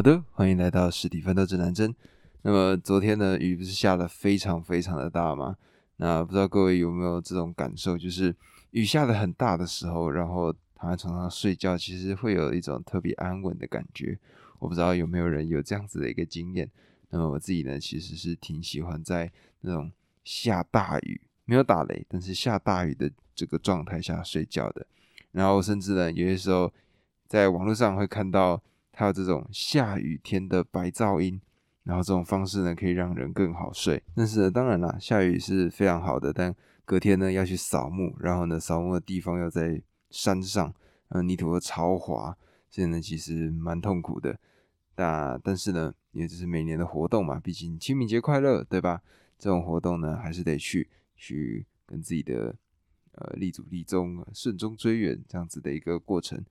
好的，欢迎来到实体奋斗指南针。那么昨天呢，雨不是下的非常非常的大吗？那不知道各位有没有这种感受，就是雨下的很大的时候，然后躺在床上睡觉，其实会有一种特别安稳的感觉。我不知道有没有人有这样子的一个经验。那么我自己呢，其实是挺喜欢在那种下大雨，没有打雷，但是下大雨的这个状态下睡觉的。然后甚至呢，有些时候在网络上会看到。还有这种下雨天的白噪音，然后这种方式呢，可以让人更好睡。但是呢，当然啦，下雨是非常好的，但隔天呢要去扫墓，然后呢扫墓的地方要在山上，呃，泥土又超滑，所以呢其实蛮痛苦的。那但是呢，因为这是每年的活动嘛，毕竟清明节快乐，对吧？这种活动呢，还是得去去跟自己的呃立祖立宗、顺中追远这样子的一个过程。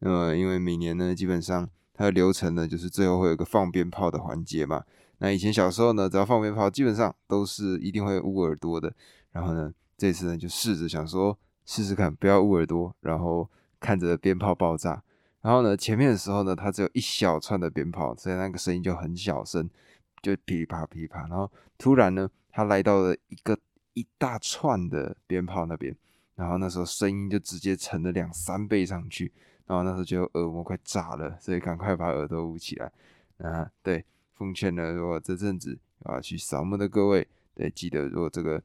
那么因为每年呢，基本上它的流程呢，就是最后会有个放鞭炮的环节嘛。那以前小时候呢，只要放鞭炮，基本上都是一定会捂耳朵的。然后呢，这次呢就试着想说试试看，不要捂耳朵，然后看着鞭炮爆炸。然后呢，前面的时候呢，它只有一小串的鞭炮，所以那个声音就很小声，就噼里啪噼里啪。然后突然呢，它来到了一个一大串的鞭炮那边，然后那时候声音就直接乘了两三倍上去。然后那时候就耳膜快炸了，所以赶快把耳朵捂起来。啊，对，奉劝呢，如果这阵子啊去扫墓的各位，对，记得如果这个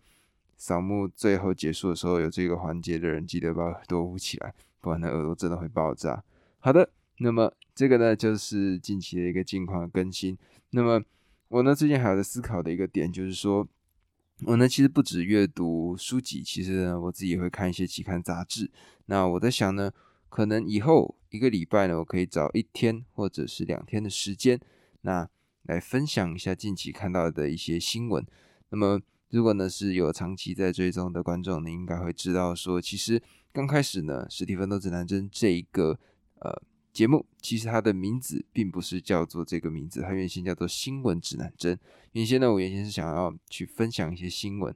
扫墓最后结束的时候有这个环节的人，记得把耳朵捂起来，不然呢耳朵真的会爆炸。好的，那么这个呢就是近期的一个近况更新。那么我呢最近还有在思考的一个点就是说，我呢其实不止阅读书籍，其实呢我自己也会看一些期刊杂志。那我在想呢。可能以后一个礼拜呢，我可以找一天或者是两天的时间，那来分享一下近期看到的一些新闻。那么，如果呢是有长期在追踪的观众，你应该会知道说，其实刚开始呢，《实体奋斗指南针》这一个呃节目，其实它的名字并不是叫做这个名字，它原先叫做《新闻指南针》。原先呢，我原先是想要去分享一些新闻，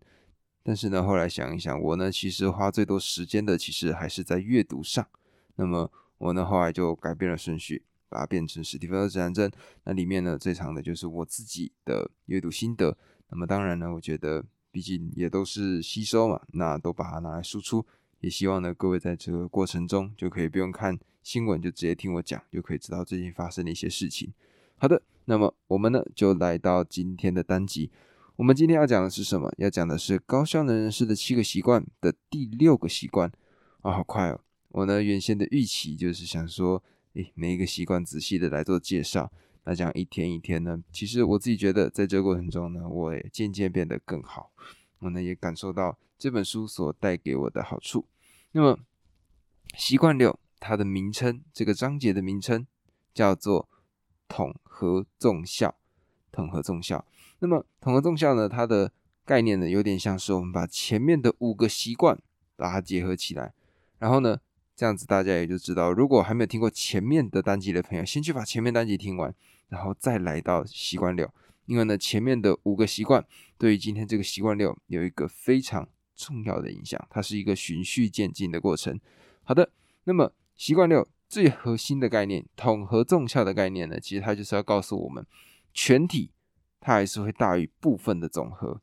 但是呢，后来想一想，我呢其实花最多时间的，其实还是在阅读上。那么我呢后来就改变了顺序，把它变成史蒂芬的指南针。那里面呢最长的就是我自己的阅读心得。那么当然呢，我觉得毕竟也都是吸收嘛，那都把它拿来输出。也希望呢各位在这个过程中就可以不用看新闻，就直接听我讲，就可以知道最近发生的一些事情。好的，那么我们呢就来到今天的单集。我们今天要讲的是什么？要讲的是高效能人士的七个习惯的第六个习惯。啊，好快哦！我呢原先的预期就是想说，诶，每一个习惯仔细的来做介绍。那这样一天一天呢，其实我自己觉得，在这个过程中呢，我也渐渐变得更好。我呢也感受到这本书所带给我的好处。那么，习惯六，它的名称，这个章节的名称叫做统合纵效。统合纵效。那么，统合纵效呢，它的概念呢，有点像是我们把前面的五个习惯把它结合起来，然后呢。这样子大家也就知道，如果还没有听过前面的单集的朋友，先去把前面单集听完，然后再来到习惯六。因为呢，前面的五个习惯对于今天这个习惯六有一个非常重要的影响，它是一个循序渐进的过程。好的，那么习惯六最核心的概念，统合纵效的概念呢，其实它就是要告诉我们，全体它还是会大于部分的总和。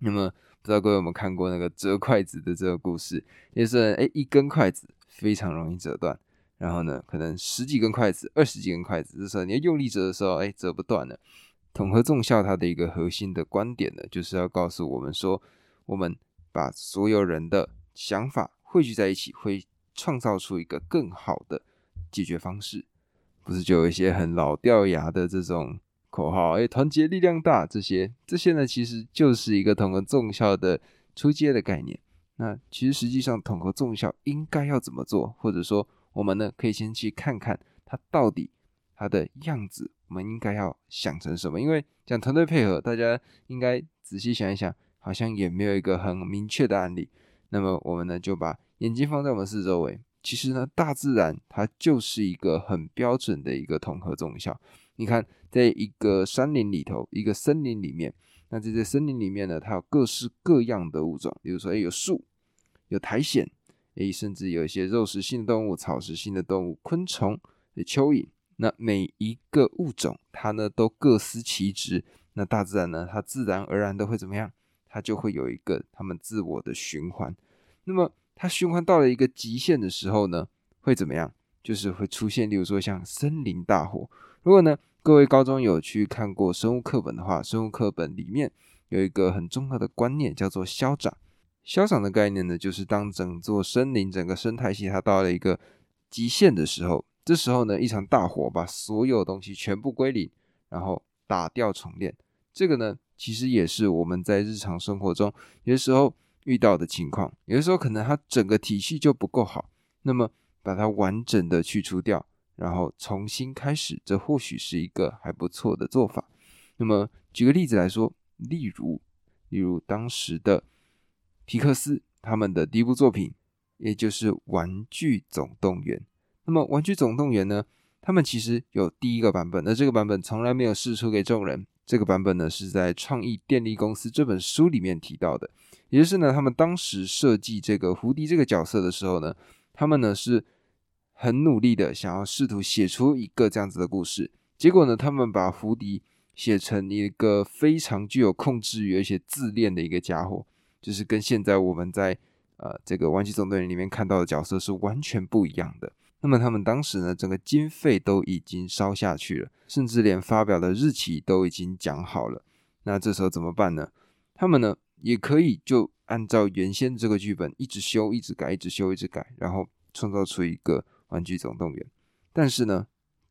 那么不知道各位有没有看过那个折筷子的这个故事？也是哎，一根筷子。非常容易折断，然后呢，可能十几根筷子、二十几根筷子，这时候你要用力折的时候，哎，折不断了。统合纵效它的一个核心的观点呢，就是要告诉我们说，我们把所有人的想法汇聚在一起，会创造出一个更好的解决方式。不是就有一些很老掉牙的这种口号，哎，团结力量大，这些这些呢，其实就是一个统合纵效的出阶的概念。那其实实际上统合纵效应该要怎么做，或者说我们呢可以先去看看它到底它的样子，我们应该要想成什么？因为讲团队配合，大家应该仔细想一想，好像也没有一个很明确的案例。那么我们呢就把眼睛放在我们四周围，其实呢大自然它就是一个很标准的一个统合纵效。你看，在一个山林里头，一个森林里面。那这些森林里面呢，它有各式各样的物种，比如说，哎，有树，有苔藓，哎，甚至有一些肉食性的动物、草食性的动物、昆虫、蚯蚓，那每一个物种它呢都各司其职，那大自然呢它自然而然的会怎么样？它就会有一个它们自我的循环。那么它循环到了一个极限的时候呢，会怎么样？就是会出现，例如说像森林大火。如果呢各位高中有去看过生物课本的话，生物课本里面有一个很重要的观念叫做消长。消长的概念呢，就是当整座森林、整个生态系它到了一个极限的时候，这时候呢，一场大火把所有东西全部归零，然后打掉重练。这个呢，其实也是我们在日常生活中有的时候遇到的情况。有的时候可能它整个体系就不够好，那么把它完整的去除掉，然后重新开始，这或许是一个还不错的做法。那么举个例子来说，例如，例如当时的。皮克斯他们的第一部作品，也就是《玩具总动员》。那么，《玩具总动员》呢？他们其实有第一个版本，那这个版本从来没有试出给众人。这个版本呢，是在《创意电力公司》这本书里面提到的。也就是呢，他们当时设计这个胡迪这个角色的时候呢，他们呢是很努力的想要试图写出一个这样子的故事。结果呢，他们把胡迪写成一个非常具有控制欲而且自恋的一个家伙。就是跟现在我们在呃这个《玩具总动员》里面看到的角色是完全不一样的。那么他们当时呢，整个经费都已经烧下去了，甚至连发表的日期都已经讲好了。那这时候怎么办呢？他们呢也可以就按照原先这个剧本一直修、一直改、一直修、一直改，然后创造出一个《玩具总动员》。但是呢，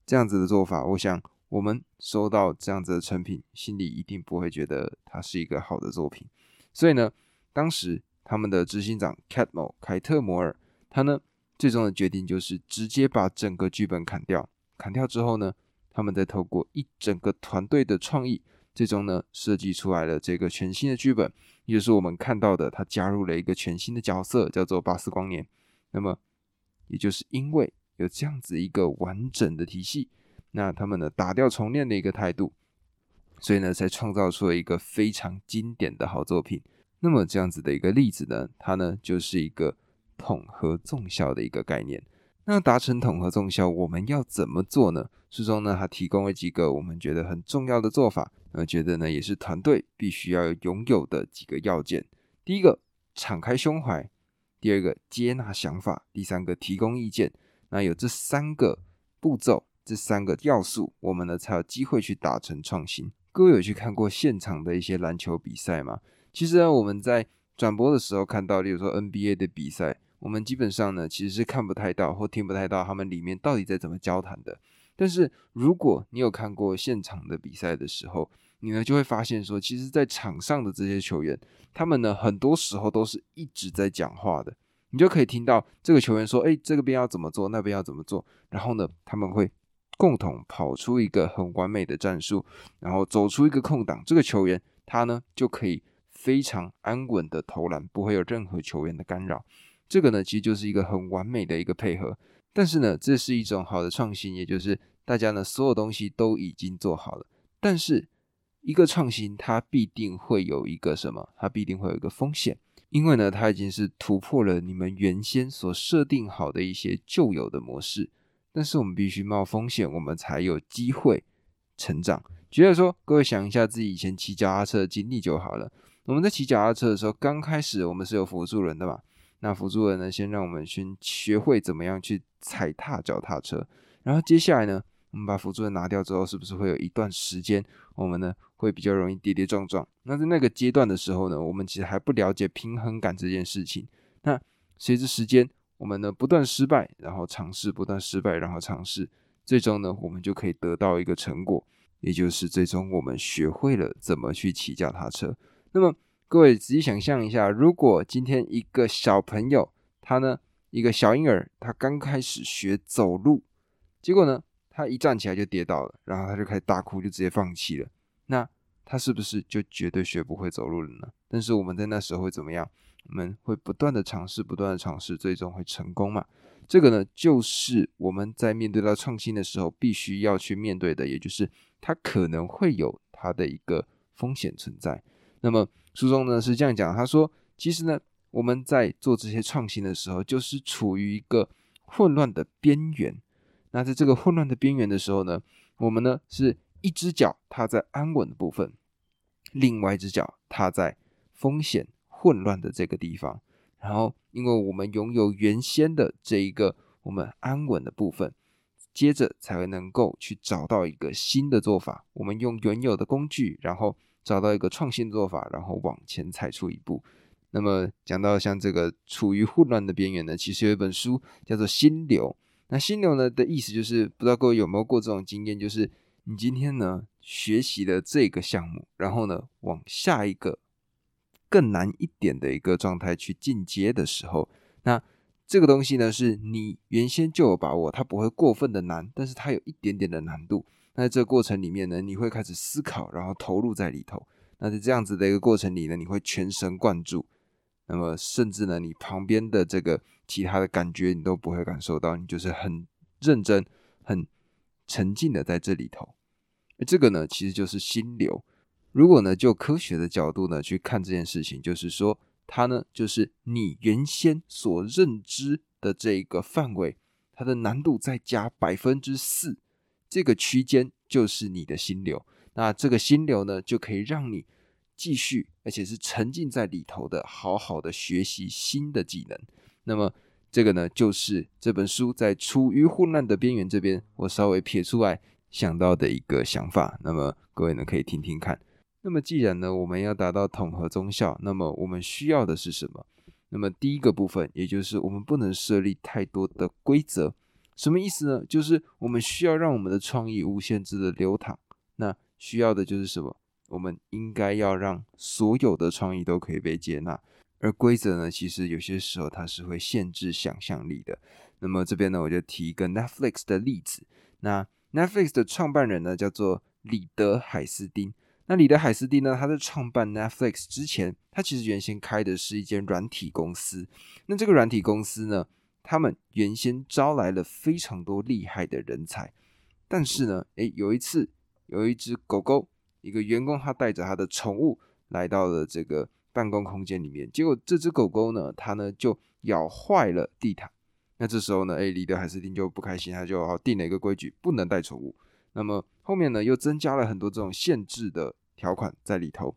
这样子的做法，我想我们收到这样子的成品，心里一定不会觉得它是一个好的作品。所以呢。当时他们的执行长凯特凯特摩尔，他呢最终的决定就是直接把整个剧本砍掉。砍掉之后呢，他们再透过一整个团队的创意，最终呢设计出来了这个全新的剧本，也就是我们看到的，他加入了一个全新的角色，叫做巴斯光年。那么，也就是因为有这样子一个完整的体系，那他们呢打掉重练的一个态度，所以呢才创造出了一个非常经典的好作品。那么这样子的一个例子呢，它呢就是一个统合纵效的一个概念。那达成统合纵效，我们要怎么做呢？书中呢，它提供了几个我们觉得很重要的做法，呃，觉得呢也是团队必须要拥有的几个要件。第一个，敞开胸怀；第二个，接纳想法；第三个，提供意见。那有这三个步骤，这三个要素，我们呢才有机会去达成创新。各位有去看过现场的一些篮球比赛吗？其实呢，我们在转播的时候看到，例如说 NBA 的比赛，我们基本上呢其实是看不太到或听不太到他们里面到底在怎么交谈的。但是如果你有看过现场的比赛的时候，你呢就会发现说，其实，在场上的这些球员，他们呢很多时候都是一直在讲话的。你就可以听到这个球员说：“哎，这个边要怎么做，那边要怎么做。”然后呢，他们会共同跑出一个很完美的战术，然后走出一个空档，这个球员他呢就可以。非常安稳的投篮，不会有任何球员的干扰。这个呢，其实就是一个很完美的一个配合。但是呢，这是一种好的创新，也就是大家呢所有东西都已经做好了。但是一个创新，它必定会有一个什么？它必定会有一个风险，因为呢，它已经是突破了你们原先所设定好的一些旧有的模式。但是我们必须冒风险，我们才有机会成长。觉得说，各位想一下自己以前骑脚踏车的经历就好了。我们在骑脚踏车的时候，刚开始我们是有辅助人的嘛？那辅助人呢，先让我们先学会怎么样去踩踏脚踏车。然后接下来呢，我们把辅助人拿掉之后，是不是会有一段时间，我们呢会比较容易跌跌撞撞？那在那个阶段的时候呢，我们其实还不了解平衡感这件事情。那随着时间，我们呢不断失败，然后尝试，不断失败，然后尝试，最终呢，我们就可以得到一个成果，也就是最终我们学会了怎么去骑脚踏车。那么，各位仔细想象一下，如果今天一个小朋友，他呢，一个小婴儿，他刚开始学走路，结果呢，他一站起来就跌倒了，然后他就开始大哭，就直接放弃了。那他是不是就绝对学不会走路了呢？但是我们在那时候会怎么样？我们会不断的尝试，不断的尝试，最终会成功嘛？这个呢，就是我们在面对到创新的时候，必须要去面对的，也就是它可能会有它的一个风险存在。那么书中呢是这样讲，他说，其实呢我们在做这些创新的时候，就是处于一个混乱的边缘。那在这个混乱的边缘的时候呢，我们呢是一只脚踏在安稳的部分，另外一只脚踏在风险混乱的这个地方。然后，因为我们拥有原先的这一个我们安稳的部分，接着才会能够去找到一个新的做法。我们用原有的工具，然后找到一个创新做法，然后往前踩出一步。那么讲到像这个处于混乱的边缘呢，其实有一本书叫做《心流》。那心流呢的意思就是，不知道各位有没有过这种经验，就是你今天呢学习了这个项目，然后呢往下一个更难一点的一个状态去进阶的时候，那这个东西呢是你原先就有把握，它不会过分的难，但是它有一点点的难度。那在这个过程里面呢，你会开始思考，然后投入在里头。那在这样子的一个过程里呢，你会全神贯注。那么，甚至呢，你旁边的这个其他的感觉你都不会感受到，你就是很认真、很沉浸的在这里头。这个呢，其实就是心流。如果呢，就科学的角度呢去看这件事情，就是说，它呢，就是你原先所认知的这个范围，它的难度再加百分之四，这个区间就是你的心流。那这个心流呢，就可以让你。继续，而且是沉浸在里头的，好好的学习新的技能。那么，这个呢，就是这本书在处于混乱的边缘这边，我稍微撇出来想到的一个想法。那么，各位呢，可以听听看。那么，既然呢，我们要达到统合中效，那么我们需要的是什么？那么，第一个部分，也就是我们不能设立太多的规则。什么意思呢？就是我们需要让我们的创意无限制的流淌。那需要的就是什么？我们应该要让所有的创意都可以被接纳，而规则呢，其实有些时候它是会限制想象力的。那么这边呢，我就提一个 Netflix 的例子。那 Netflix 的创办人呢，叫做李德海斯丁。那李德海斯丁呢，他在创办 Netflix 之前，他其实原先开的是一间软体公司。那这个软体公司呢，他们原先招来了非常多厉害的人才，但是呢，诶，有一次有一只狗狗。一个员工他带着他的宠物来到了这个办公空间里面，结果这只狗狗呢，它呢就咬坏了地毯。那这时候呢，哎，李德海斯汀就不开心，他就定了一个规矩，不能带宠物。那么后面呢，又增加了很多这种限制的条款在里头。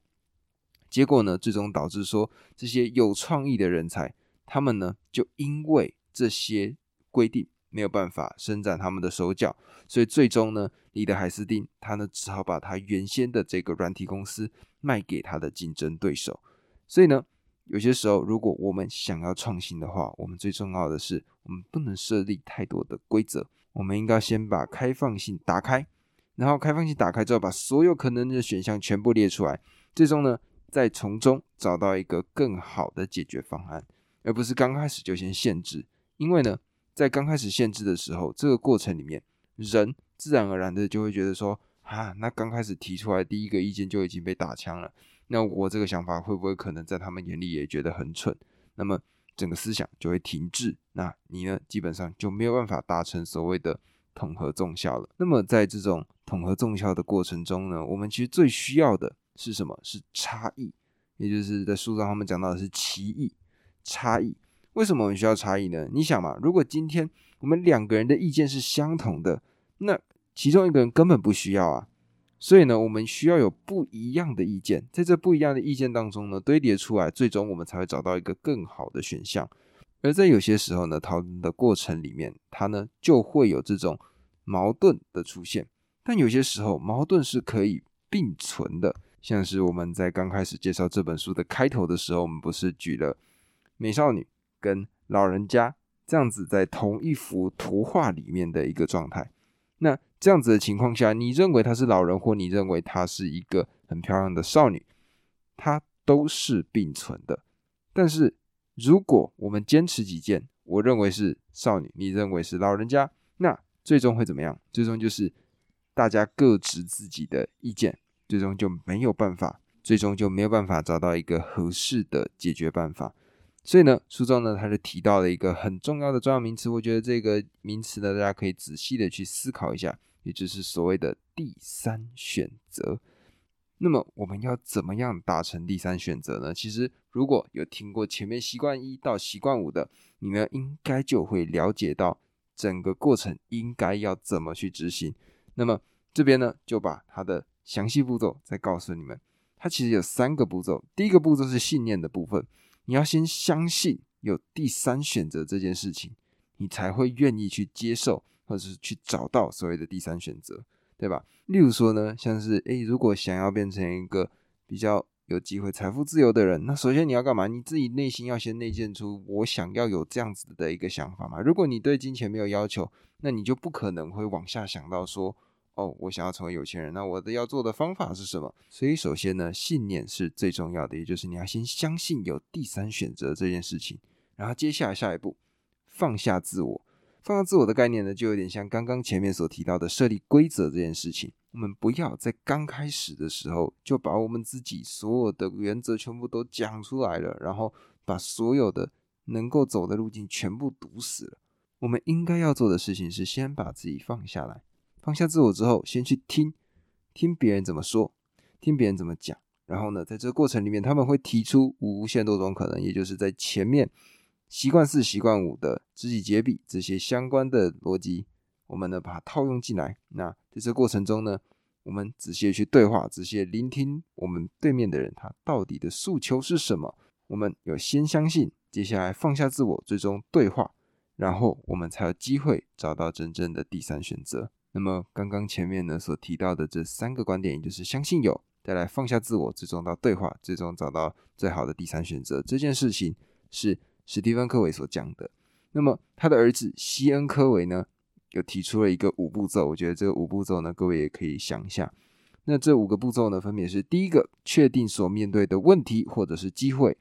结果呢，最终导致说这些有创意的人才，他们呢就因为这些规定。没有办法伸展他们的手脚，所以最终呢，李德海斯汀他呢只好把他原先的这个软体公司卖给他的竞争对手。所以呢，有些时候如果我们想要创新的话，我们最重要的是我们不能设立太多的规则，我们应该先把开放性打开，然后开放性打开之后，把所有可能的选项全部列出来，最终呢，再从中找到一个更好的解决方案，而不是刚开始就先限制，因为呢。在刚开始限制的时候，这个过程里面，人自然而然的就会觉得说，啊，那刚开始提出来第一个意见就已经被打枪了，那我这个想法会不会可能在他们眼里也觉得很蠢？那么整个思想就会停滞，那你呢，基本上就没有办法达成所谓的统合众效了。那么在这种统合众效的过程中呢，我们其实最需要的是什么？是差异，也就是在书上他们讲到的是歧义，差异。为什么我们需要差异呢？你想嘛，如果今天我们两个人的意见是相同的，那其中一个人根本不需要啊。所以呢，我们需要有不一样的意见，在这不一样的意见当中呢，堆叠出来，最终我们才会找到一个更好的选项。而在有些时候呢，讨论的过程里面，它呢就会有这种矛盾的出现。但有些时候，矛盾是可以并存的。像是我们在刚开始介绍这本书的开头的时候，我们不是举了美少女。跟老人家这样子在同一幅图画里面的一个状态，那这样子的情况下，你认为她是老人，或你认为她是一个很漂亮的少女，它都是并存的。但是如果我们坚持己见，我认为是少女，你认为是老人家，那最终会怎么样？最终就是大家各执自己的意见，最终就没有办法，最终就没有办法找到一个合适的解决办法。所以呢，书中呢，他就提到了一个很重要的重要名词。我觉得这个名词呢，大家可以仔细的去思考一下，也就是所谓的第三选择。那么我们要怎么样达成第三选择呢？其实如果有听过前面习惯一到习惯五的，你呢应该就会了解到整个过程应该要怎么去执行。那么这边呢，就把它的详细步骤再告诉你们。它其实有三个步骤，第一个步骤是信念的部分，你要先相信有第三选择这件事情，你才会愿意去接受，或者是去找到所谓的第三选择，对吧？例如说呢，像是诶，如果想要变成一个比较有机会财富自由的人，那首先你要干嘛？你自己内心要先内建出我想要有这样子的一个想法嘛。如果你对金钱没有要求，那你就不可能会往下想到说。哦，我想要成为有钱人，那我的要做的方法是什么？所以首先呢，信念是最重要的，也就是你要先相信有第三选择这件事情。然后接下来下一步，放下自我。放下自我的概念呢，就有点像刚刚前面所提到的设立规则这件事情。我们不要在刚开始的时候就把我们自己所有的原则全部都讲出来了，然后把所有的能够走的路径全部堵死了。我们应该要做的事情是先把自己放下来。放下自我之后，先去听听别人怎么说，听别人怎么讲，然后呢，在这个过程里面，他们会提出无限多种可能，也就是在前面习惯四、习惯五的知己解彼这些相关的逻辑，我们呢把它套用进来。那在这过程中呢，我们仔细的去对话，仔细聆听我们对面的人他到底的诉求是什么。我们有先相信，接下来放下自我，最终对话，然后我们才有机会找到真正的第三选择。那么刚刚前面呢所提到的这三个观点，也就是相信有，再来放下自我，最终到对话，最终找到最好的第三选择。这件事情是史蒂芬·科维所讲的。那么他的儿子西恩·科维呢，又提出了一个五步骤。我觉得这个五步骤呢，各位也可以想一下。那这五个步骤呢，分别是：第一个，确定所面对的问题或者是机会；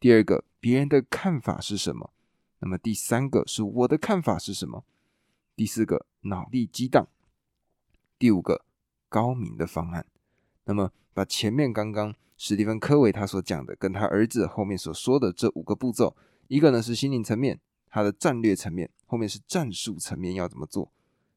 第二个，别人的看法是什么；那么第三个是我的看法是什么；第四个，脑力激荡。第五个高明的方案，那么把前面刚刚史蒂芬·科维他所讲的，跟他儿子后面所说的这五个步骤，一个呢是心灵层面，他的战略层面，后面是战术层面要怎么做？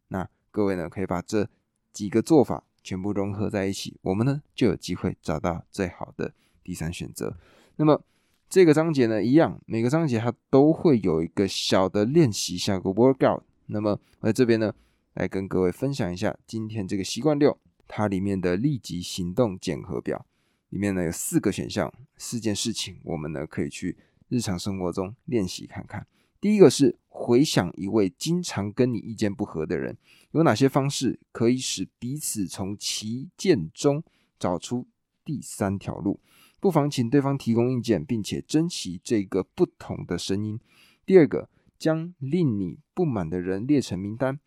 那各位呢可以把这几个做法全部融合在一起，我们呢就有机会找到最好的第三选择。那么这个章节呢一样，每个章节它都会有一个小的练习，像个 workout。那么我在这边呢。来跟各位分享一下今天这个习惯六，它里面的立即行动检核表，里面呢有四个选项，四件事情，我们呢可以去日常生活中练习看看。第一个是回想一位经常跟你意见不合的人，有哪些方式可以使彼此从其见中找出第三条路？不妨请对方提供意见，并且珍惜这个不同的声音。第二个，将令你不满的人列成名单。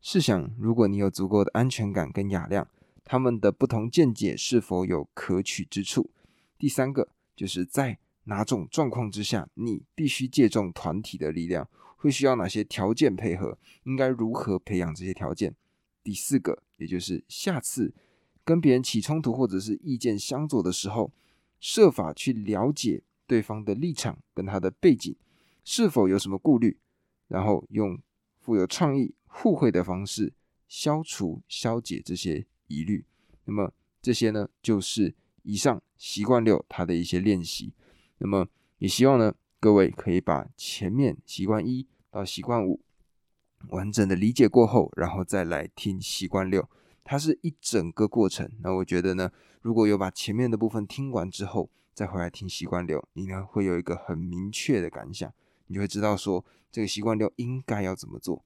试想，如果你有足够的安全感跟雅量，他们的不同见解是否有可取之处？第三个，就是在哪种状况之下，你必须借重团体的力量，会需要哪些条件配合？应该如何培养这些条件？第四个，也就是下次跟别人起冲突或者是意见相左的时候，设法去了解对方的立场跟他的背景，是否有什么顾虑，然后用富有创意。互惠的方式消除、消解这些疑虑。那么这些呢，就是以上习惯六它的一些练习。那么也希望呢，各位可以把前面习惯一到习惯五完整的理解过后，然后再来听习惯六，它是一整个过程。那我觉得呢，如果有把前面的部分听完之后，再回来听习惯六，你呢会有一个很明确的感想，你就会知道说这个习惯六应该要怎么做。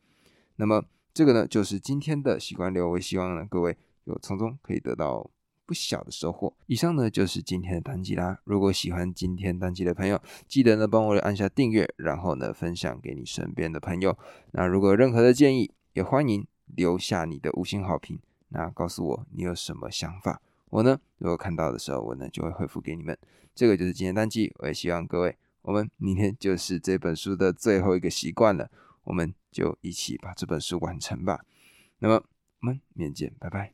那么这个呢，就是今天的习惯流。我也希望呢，各位有从中可以得到不小的收获。以上呢，就是今天的单集啦。如果喜欢今天单集的朋友，记得呢帮我按下订阅，然后呢分享给你身边的朋友。那如果有任何的建议，也欢迎留下你的五星好评。那告诉我你有什么想法，我呢如果看到的时候，我呢就会回复给你们。这个就是今天单集。我也希望各位，我们明天就是这本书的最后一个习惯了。我们就一起把这本书完成吧。那么，我们明天见，拜拜。